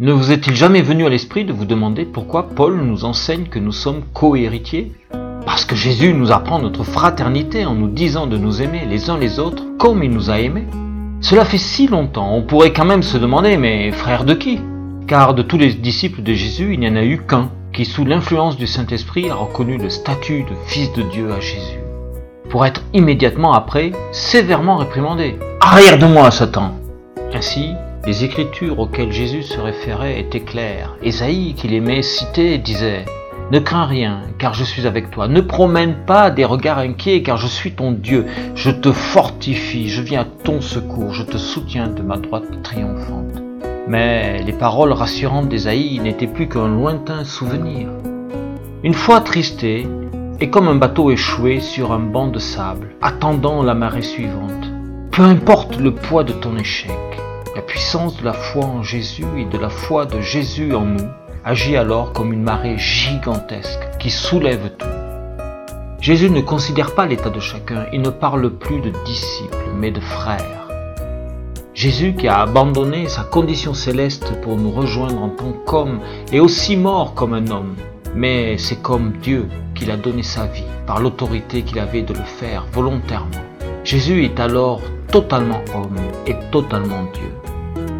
Ne vous est-il jamais venu à l'esprit de vous demander pourquoi Paul nous enseigne que nous sommes co-héritiers? Parce que Jésus nous apprend notre fraternité en nous disant de nous aimer les uns les autres comme il nous a aimés. Cela fait si longtemps, on pourrait quand même se demander, mais frère de qui? Car de tous les disciples de Jésus, il n'y en a eu qu'un qui, sous l'influence du Saint-Esprit, a reconnu le statut de Fils de Dieu à Jésus, pour être immédiatement après sévèrement réprimandé. Arrière de moi, Satan Ainsi, les écritures auxquelles Jésus se référait étaient claires. Ésaïe, qu'il aimait citer, disait ne crains rien, car je suis avec toi. Ne promène pas des regards inquiets, car je suis ton Dieu. Je te fortifie, je viens à ton secours, je te soutiens de ma droite triomphante. Mais les paroles rassurantes d'Ésaïe n'étaient plus qu'un lointain souvenir. Une fois tristé, et comme un bateau échoué sur un banc de sable, attendant la marée suivante. Peu importe le poids de ton échec, la puissance de la foi en Jésus et de la foi de Jésus en nous agit alors comme une marée gigantesque qui soulève tout. Jésus ne considère pas l'état de chacun, il ne parle plus de disciples, mais de frères. Jésus qui a abandonné sa condition céleste pour nous rejoindre en tant qu'homme est aussi mort comme un homme, mais c'est comme Dieu qu'il a donné sa vie par l'autorité qu'il avait de le faire volontairement. Jésus est alors totalement homme et totalement Dieu.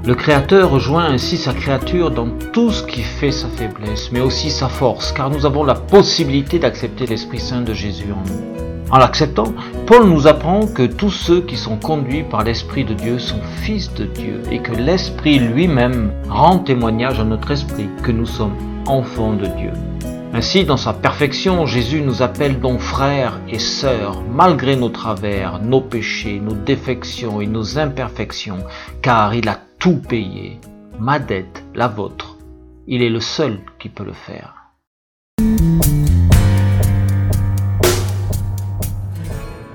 Le Créateur rejoint ainsi sa créature dans tout ce qui fait sa faiblesse, mais aussi sa force, car nous avons la possibilité d'accepter l'Esprit Saint de Jésus en nous. En l'acceptant, Paul nous apprend que tous ceux qui sont conduits par l'Esprit de Dieu sont fils de Dieu et que l'Esprit lui-même rend témoignage à notre esprit que nous sommes enfants de Dieu. Ainsi, dans sa perfection, Jésus nous appelle donc frères et sœurs, malgré nos travers, nos péchés, nos défections et nos imperfections, car il a tout payé, ma dette, la vôtre. Il est le seul qui peut le faire.